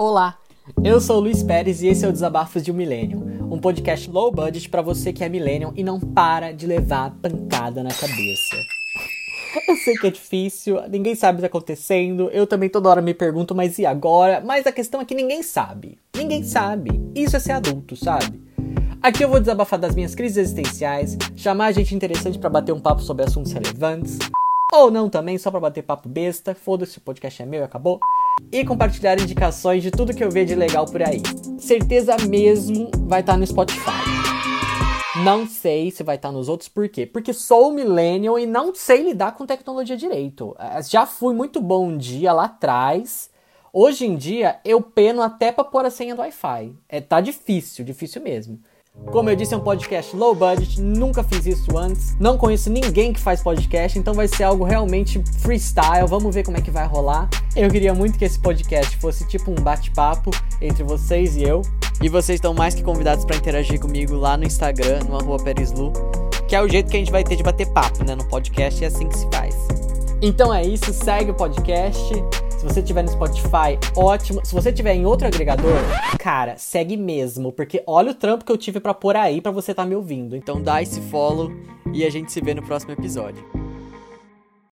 Olá, eu sou o Luiz Pérez e esse é o Desabafos de um Millennium, um podcast low budget para você que é millennium e não para de levar pancada na cabeça. Eu sei que é difícil, ninguém sabe o que está acontecendo, eu também toda hora me pergunto, mas e agora? Mas a questão é que ninguém sabe. Ninguém sabe. Isso é ser adulto, sabe? Aqui eu vou desabafar das minhas crises existenciais, chamar gente interessante para bater um papo sobre assuntos relevantes, ou não também, só para bater papo besta, foda-se, o podcast é meu e acabou. E compartilhar indicações de tudo que eu ver de legal por aí. Certeza mesmo vai estar tá no Spotify. Não sei se vai estar tá nos outros, por quê? Porque sou millennial e não sei lidar com tecnologia direito. Eh, já fui muito bom um dia lá atrás. Hoje em dia eu peno até para pôr a senha do Wi-Fi. É, tá difícil, difícil mesmo. Como eu disse, é um podcast low budget, nunca fiz isso antes, não conheço ninguém que faz podcast, então vai ser algo realmente freestyle, vamos ver como é que vai rolar. Eu queria muito que esse podcast fosse tipo um bate-papo entre vocês e eu. E vocês estão mais que convidados para interagir comigo lá no Instagram, no arroba Perislu, que é o jeito que a gente vai ter de bater papo, né, no podcast, é assim que se faz. Então é isso, segue o podcast. Se você tiver no Spotify, ótimo. Se você tiver em outro agregador, cara, segue mesmo, porque olha o trampo que eu tive para pôr aí para você estar tá me ouvindo. Então dá esse follow e a gente se vê no próximo episódio.